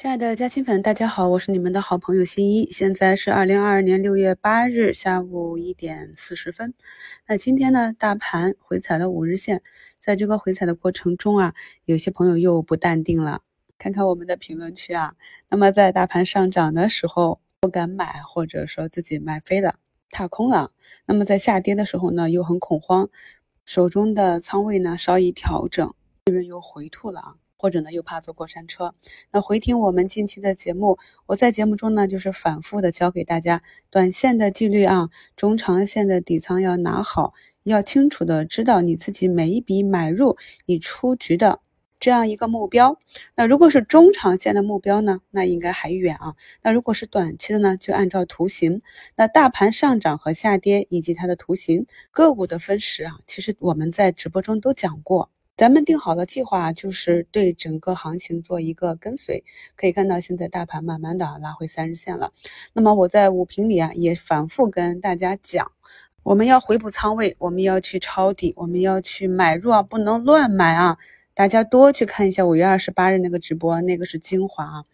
亲爱的嘉亲粉，大家好，我是你们的好朋友新一。现在是二零二二年六月八日下午一点四十分。那今天呢，大盘回踩了五日线，在这个回踩的过程中啊，有些朋友又不淡定了。看看我们的评论区啊，那么在大盘上涨的时候不敢买，或者说自己买飞了，踏空了；那么在下跌的时候呢，又很恐慌，手中的仓位呢稍一调整，利润又回吐了啊。或者呢，又怕坐过山车。那回听我们近期的节目，我在节目中呢，就是反复的教给大家，短线的纪律啊，中长线的底仓要拿好，要清楚的知道你自己每一笔买入，你出局的这样一个目标。那如果是中长线的目标呢，那应该还远啊。那如果是短期的呢，就按照图形，那大盘上涨和下跌以及它的图形，个股的分时啊，其实我们在直播中都讲过。咱们定好了计划，就是对整个行情做一个跟随。可以看到，现在大盘慢慢的拉回三日线了。那么我在五评里啊，也反复跟大家讲，我们要回补仓位，我们要去抄底，我们要去买入啊，不能乱买啊。大家多去看一下五月二十八日那个直播，那个是精华啊。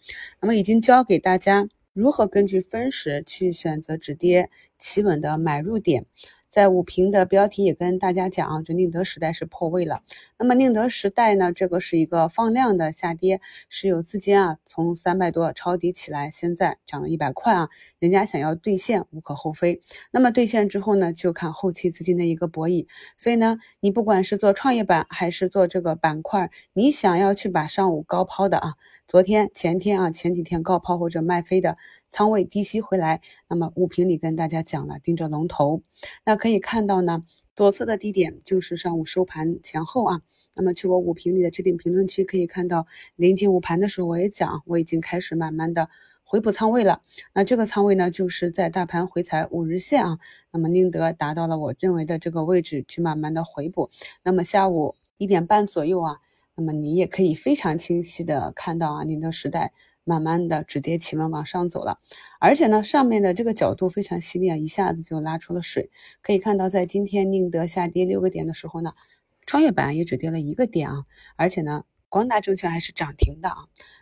那么已经教给大家如何根据分时去选择止跌企稳的买入点。在五评的标题也跟大家讲啊，这宁德时代是破位了。那么宁德时代呢，这个是一个放量的下跌，是有资金啊从三百多抄底起来，现在涨了一百块啊，人家想要兑现无可厚非。那么兑现之后呢，就看后期资金的一个博弈。所以呢，你不管是做创业板还是做这个板块，你想要去把上午高抛的啊，昨天前天啊前几天高抛或者卖飞的仓位低吸回来，那么五评里跟大家讲了，盯着龙头，那。可以看到呢，左侧的低点就是上午收盘前后啊。那么去我五评里的置顶评论区可以看到，临近午盘的时候我也讲，我已经开始慢慢的回补仓位了。那这个仓位呢，就是在大盘回踩五日线啊，那么宁德达到了我认为的这个位置去慢慢的回补。那么下午一点半左右啊，那么你也可以非常清晰的看到啊，宁德时代。慢慢的止跌企稳往上走了，而且呢，上面的这个角度非常犀利啊，一下子就拉出了水。可以看到，在今天宁德下跌六个点的时候呢，创业板也只跌了一个点啊，而且呢，光大证券还是涨停的啊。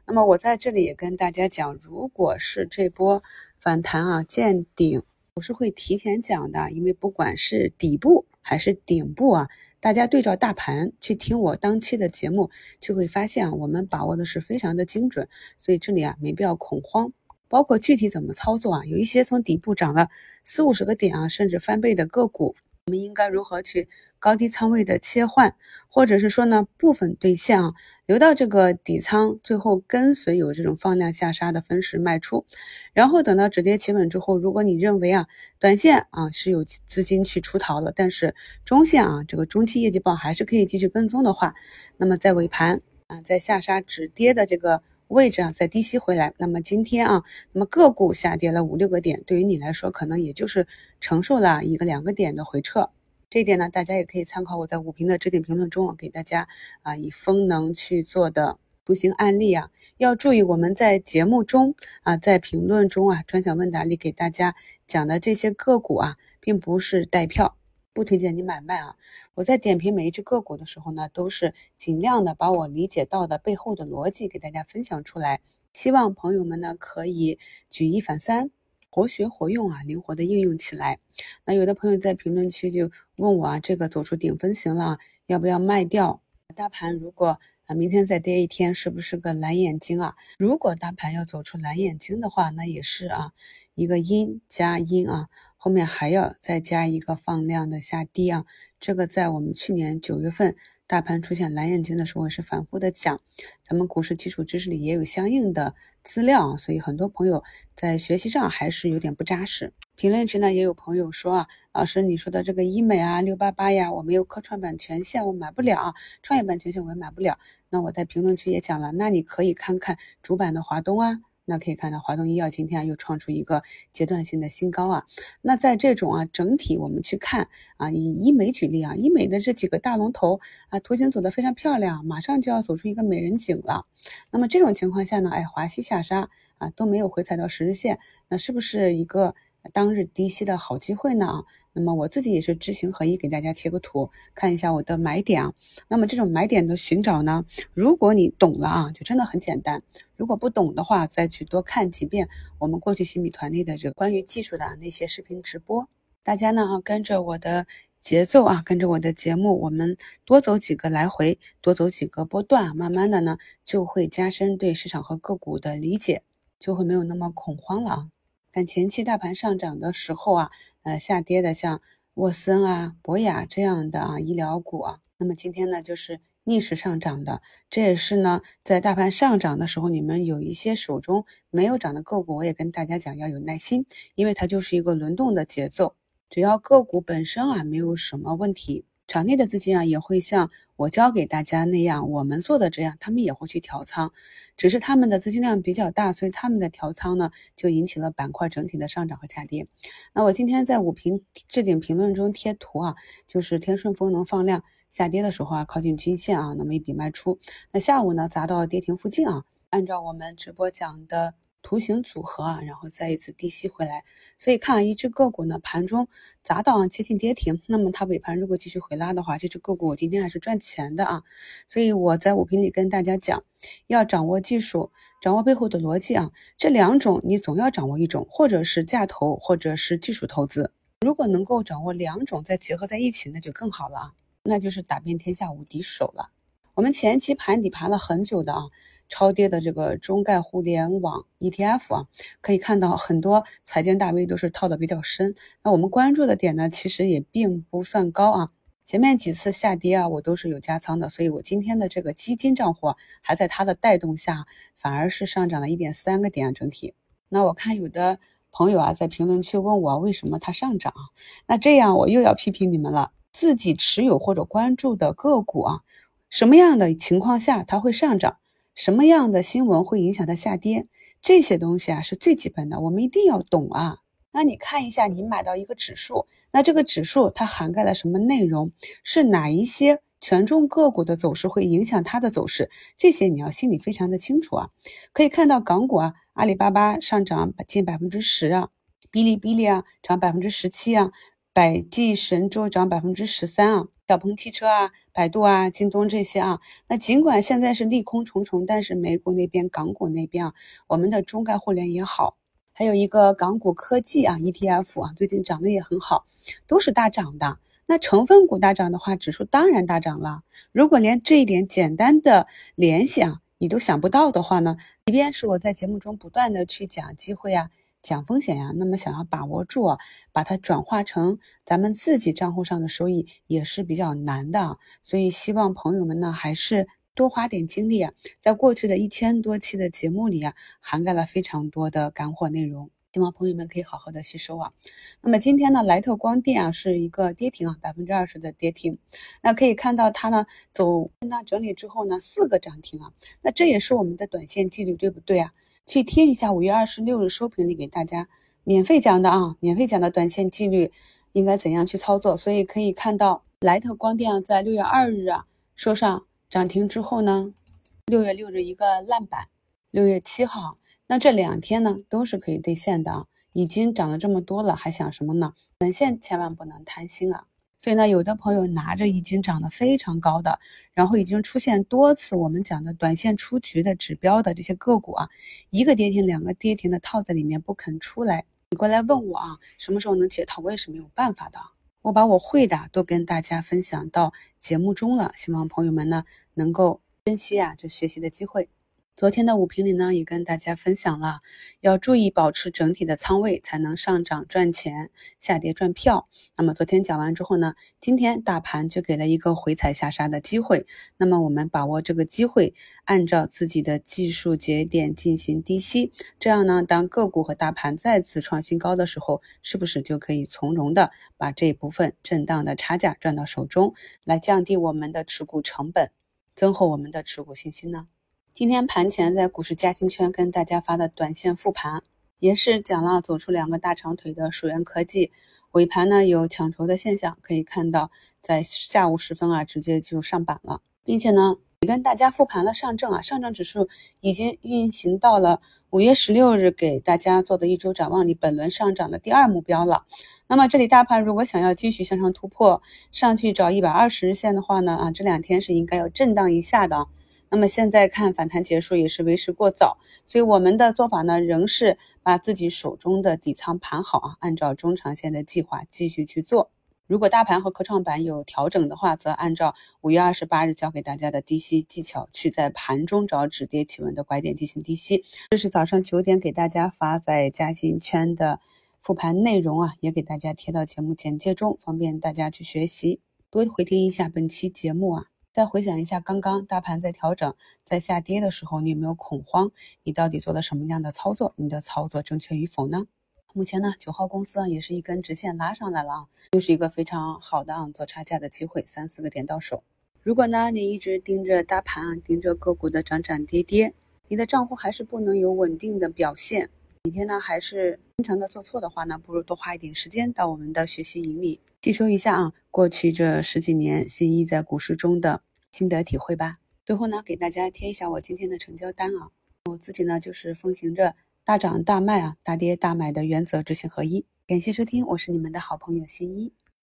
那么我在这里也跟大家讲，如果是这波反弹啊见顶，我是会提前讲的，因为不管是底部还是顶部啊。大家对照大盘去听我当期的节目，就会发现啊，我们把握的是非常的精准，所以这里啊没必要恐慌。包括具体怎么操作啊，有一些从底部涨了四五十个点啊，甚至翻倍的个股。我们应该如何去高低仓位的切换，或者是说呢部分兑现啊，留到这个底仓，最后跟随有这种放量下杀的分时卖出，然后等到止跌企稳之后，如果你认为啊短线啊是有资金去出逃了，但是中线啊这个中期业绩报还是可以继续跟踪的话，那么在尾盘啊在下杀止跌的这个。位置啊，再低吸回来。那么今天啊，那么个股下跌了五六个点，对于你来说，可能也就是承受了一个两个点的回撤。这一点呢，大家也可以参考我在五评的置顶评论中啊，给大家啊以风能去做的图形案例啊。要注意，我们在节目中啊，在评论中啊，专享问答里给大家讲的这些个股啊，并不是带票。不推荐你买卖啊！我在点评每一只个股的时候呢，都是尽量的把我理解到的背后的逻辑给大家分享出来，希望朋友们呢可以举一反三，活学活用啊，灵活的应用起来。那有的朋友在评论区就问我啊，这个走出顶分型了，要不要卖掉？大盘如果啊明天再跌一天，是不是个蓝眼睛啊？如果大盘要走出蓝眼睛的话，那也是啊一个阴加阴啊。后面还要再加一个放量的下跌啊，这个在我们去年九月份大盘出现蓝眼睛的时候是反复的讲，咱们股市基础知识里也有相应的资料，所以很多朋友在学习上还是有点不扎实。评论区呢也有朋友说啊，老师你说的这个医美啊六八八呀，我没有科创板权限，我买不了，创业板权限我也买不了。那我在评论区也讲了，那你可以看看主板的华东啊。那可以看到，华东医药今天又创出一个阶段性的新高啊。那在这种啊整体我们去看啊，以医美举例啊，医美的这几个大龙头啊，图形走的非常漂亮，马上就要走出一个美人颈了。那么这种情况下呢，哎，华西下杀啊都没有回踩到十日线，那是不是一个？当日低吸的好机会呢？那么我自己也是知行合一，给大家切个图，看一下我的买点啊。那么这种买点的寻找呢，如果你懂了啊，就真的很简单。如果不懂的话，再去多看几遍我们过去新米团队的这个关于技术的那些视频直播。大家呢啊，跟着我的节奏啊，跟着我的节目，我们多走几个来回，多走几个波段，慢慢的呢，就会加深对市场和个股的理解，就会没有那么恐慌了啊。但前期大盘上涨的时候啊，呃，下跌的像沃森啊、博雅这样的啊医疗股啊，那么今天呢，就是逆势上涨的，这也是呢，在大盘上涨的时候，你们有一些手中没有涨的个股，我也跟大家讲要有耐心，因为它就是一个轮动的节奏。只要个股本身啊没有什么问题，场内的资金啊也会像我教给大家那样，我们做的这样，他们也会去调仓，只是他们的资金量比较大，所以他们的调仓呢就引起了板块整体的上涨和下跌。那我今天在五评置顶评论中贴图啊，就是天顺风能放量下跌的时候啊，靠近均线啊，那么一笔卖出。那下午呢砸到跌停附近啊，按照我们直播讲的。图形组合啊，然后再一次低吸回来，所以看一只个股呢，盘中砸到啊接近跌停，那么它尾盘如果继续回拉的话，这只个股我今天还是赚钱的啊。所以我在五评里跟大家讲，要掌握技术，掌握背后的逻辑啊，这两种你总要掌握一种，或者是价投，或者是技术投资。如果能够掌握两种再结合在一起，那就更好了啊，那就是打遍天下无敌手了。我们前期盘底盘了很久的啊。超跌的这个中概互联网 ETF 啊，可以看到很多财经大 V 都是套的比较深。那我们关注的点呢，其实也并不算高啊。前面几次下跌啊，我都是有加仓的，所以我今天的这个基金账户还在它的带动下，反而是上涨了一点三个点啊整体。那我看有的朋友啊，在评论区问我为什么它上涨，那这样我又要批评你们了。自己持有或者关注的个股啊，什么样的情况下它会上涨？什么样的新闻会影响它下跌？这些东西啊是最基本的，我们一定要懂啊。那你看一下，你买到一个指数，那这个指数它涵盖了什么内容？是哪一些权重个股的走势会影响它的走势？这些你要心里非常的清楚啊。可以看到港股啊，阿里巴巴上涨近百分之十啊，哔哩哔哩啊涨百分之十七啊，百济神州涨百分之十三啊。小鹏汽车啊，百度啊，京东这些啊，那尽管现在是利空重重，但是美股那边、港股那边啊，我们的中概互联也好，还有一个港股科技啊 ETF 啊，最近涨得也很好，都是大涨的。那成分股大涨的话，指数当然大涨了。如果连这一点简单的联系啊，你都想不到的话呢，即便是我在节目中不断的去讲机会啊。讲风险呀，那么想要把握住，把它转化成咱们自己账户上的收益也是比较难的，所以希望朋友们呢还是多花点精力啊，在过去的一千多期的节目里啊，涵盖了非常多的干货内容，希望朋友们可以好好的吸收啊。那么今天呢，莱特光电啊是一个跌停啊，百分之二十的跌停，那可以看到它呢走震荡整理之后呢四个涨停啊，那这也是我们的短线纪律，对不对啊？去贴一下五月二十六日收评里给大家免费讲的啊，免费讲的短线纪律应该怎样去操作。所以可以看到莱特光电啊，在六月二日啊收上涨停之后呢，六月六日一个烂板，六月七号那这两天呢都是可以兑现的啊，已经涨了这么多了，还想什么呢？短线千万不能贪心啊。所以呢，有的朋友拿着已经涨得非常高的，然后已经出现多次我们讲的短线出局的指标的这些个股啊，一个跌停、两个跌停的套在里面不肯出来，你过来问我啊，什么时候能解套？我也是没有办法的。我把我会的都跟大家分享到节目中了，希望朋友们呢能够珍惜啊这学习的机会。昨天的五评里呢，也跟大家分享了，要注意保持整体的仓位，才能上涨赚钱，下跌赚票。那么昨天讲完之后呢，今天大盘就给了一个回踩下杀的机会。那么我们把握这个机会，按照自己的技术节点进行低吸，这样呢，当个股和大盘再次创新高的时候，是不是就可以从容的把这部分震荡的差价赚到手中，来降低我们的持股成本，增厚我们的持股信心呢？今天盘前在股市嘉兴圈跟大家发的短线复盘，也是讲了走出两个大长腿的曙源科技，尾盘呢有抢筹的现象，可以看到在下午时分啊直接就上板了，并且呢也跟大家复盘了上证啊，上证指数已经运行到了五月十六日给大家做的一周展望里本轮上涨的第二目标了。那么这里大盘如果想要继续向上突破，上去找一百二十日线的话呢啊这两天是应该要震荡一下的。那么现在看反弹结束也是为时过早，所以我们的做法呢，仍是把自己手中的底仓盘好啊，按照中长线的计划继续去做。如果大盘和科创板有调整的话，则按照五月二十八日教给大家的低吸技巧，去在盘中找止跌企稳的拐点进行低吸。这是早上九点给大家发在嘉兴圈的复盘内容啊，也给大家贴到节目简介中，方便大家去学习。多回听一下本期节目啊，再回想一下刚刚大盘在调整、在下跌的时候，你有没有恐慌？你到底做了什么样的操作？你的操作正确与否呢？目前呢，九号公司啊也是一根直线拉上来了啊，又是一个非常好的啊做差价的机会，三四个点到手。如果呢你一直盯着大盘啊，盯着个股的涨涨跌跌，你的账户还是不能有稳定的表现，每天呢还是经常的做错的话呢，不如多花一点时间到我们的学习营里吸收一下啊，过去这十几年新一在股市中的心得体会吧。最后呢，给大家贴一下我今天的成交单啊，我自己呢就是奉行着。大涨大卖啊，大跌大买的原则知行合一。感谢收听，我是你们的好朋友新一。